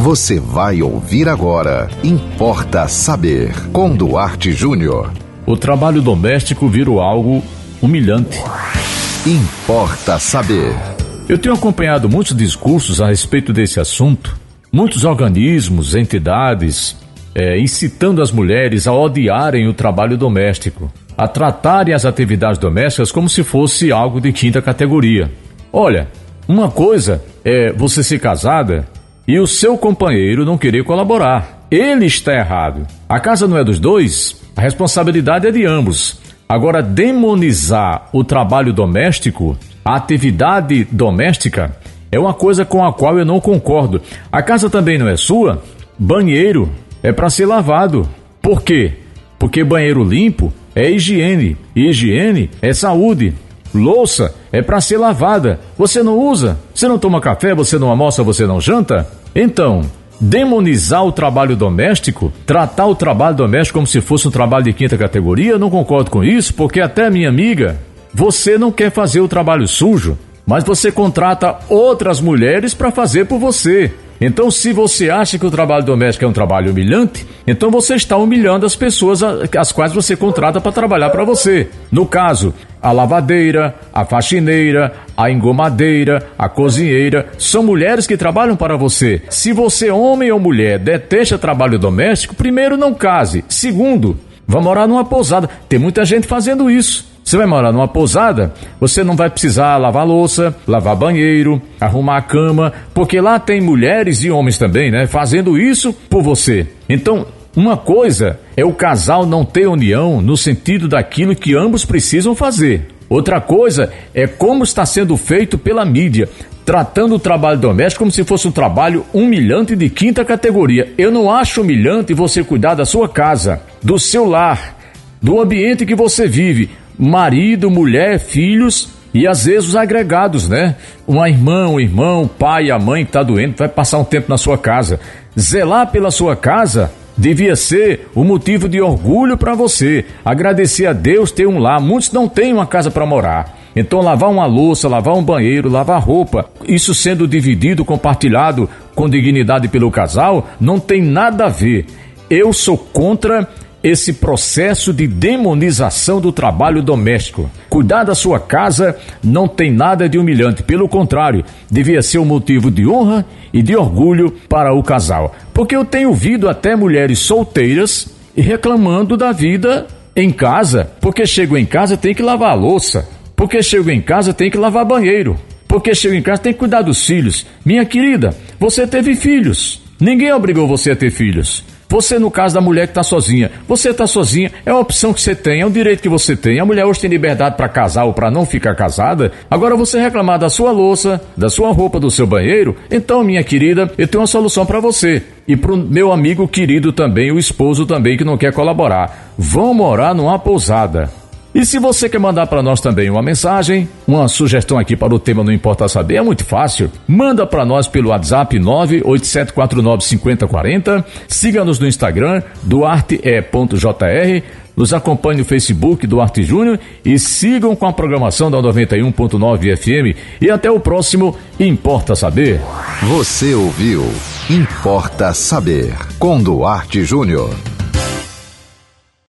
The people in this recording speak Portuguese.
Você vai ouvir agora. Importa saber. Com Duarte Júnior. O trabalho doméstico virou algo humilhante. Importa saber. Eu tenho acompanhado muitos discursos a respeito desse assunto. Muitos organismos, entidades, é, incitando as mulheres a odiarem o trabalho doméstico, a tratarem as atividades domésticas como se fosse algo de quinta categoria. Olha, uma coisa é você ser casada e o seu companheiro não querer colaborar. Ele está errado. A casa não é dos dois, a responsabilidade é de ambos. Agora, demonizar o trabalho doméstico, a atividade doméstica, é uma coisa com a qual eu não concordo. A casa também não é sua? Banheiro é para ser lavado. Por quê? Porque banheiro limpo é higiene, e higiene é saúde. Louça é para ser lavada. Você não usa? Você não toma café? Você não almoça? Você não janta? Então, demonizar o trabalho doméstico, tratar o trabalho doméstico como se fosse um trabalho de quinta categoria, não concordo com isso, porque até minha amiga, você não quer fazer o trabalho sujo, mas você contrata outras mulheres para fazer por você. Então, se você acha que o trabalho doméstico é um trabalho humilhante, então você está humilhando as pessoas as quais você contrata para trabalhar para você. No caso, a lavadeira, a faxineira, a engomadeira, a cozinheira, são mulheres que trabalham para você. Se você, homem ou mulher, detesta trabalho doméstico, primeiro não case. Segundo, vá morar numa pousada. Tem muita gente fazendo isso. Você vai morar numa pousada, você não vai precisar lavar louça, lavar banheiro, arrumar a cama, porque lá tem mulheres e homens também, né, fazendo isso por você. Então, uma coisa é o casal não ter união no sentido daquilo que ambos precisam fazer. Outra coisa é como está sendo feito pela mídia, tratando o trabalho doméstico como se fosse um trabalho humilhante de quinta categoria. Eu não acho humilhante você cuidar da sua casa, do seu lar, do ambiente que você vive marido, mulher, filhos e às vezes os agregados, né? Uma irmã, um irmão, o pai, a mãe que está doente vai passar um tempo na sua casa. Zelar pela sua casa devia ser o um motivo de orgulho para você. Agradecer a Deus ter um lar. Muitos não têm uma casa para morar. Então, lavar uma louça, lavar um banheiro, lavar roupa, isso sendo dividido, compartilhado com dignidade pelo casal, não tem nada a ver. Eu sou contra esse processo de demonização do trabalho doméstico. Cuidar da sua casa não tem nada de humilhante, pelo contrário, devia ser um motivo de honra e de orgulho para o casal. Porque eu tenho ouvido até mulheres solteiras reclamando da vida em casa, porque chego em casa tem que lavar a louça, porque chego em casa tem que lavar banheiro, porque chego em casa tem que cuidar dos filhos. Minha querida, você teve filhos. Ninguém obrigou você a ter filhos. Você, no caso da mulher que está sozinha, você está sozinha, é uma opção que você tem, é um direito que você tem. A mulher hoje tem liberdade para casar ou para não ficar casada. Agora você reclamar da sua louça, da sua roupa, do seu banheiro, então, minha querida, eu tenho uma solução para você. E para o meu amigo querido também, o esposo também que não quer colaborar. Vão morar numa pousada. E se você quer mandar para nós também uma mensagem, uma sugestão aqui para o tema Não Importa Saber, é muito fácil. Manda para nós pelo WhatsApp 987495040. Siga-nos no Instagram, duarte.jr. Nos acompanhe no Facebook Duarte Júnior e sigam com a programação da 91.9 FM. E até o próximo Importa Saber. Você ouviu Importa Saber com Duarte Júnior.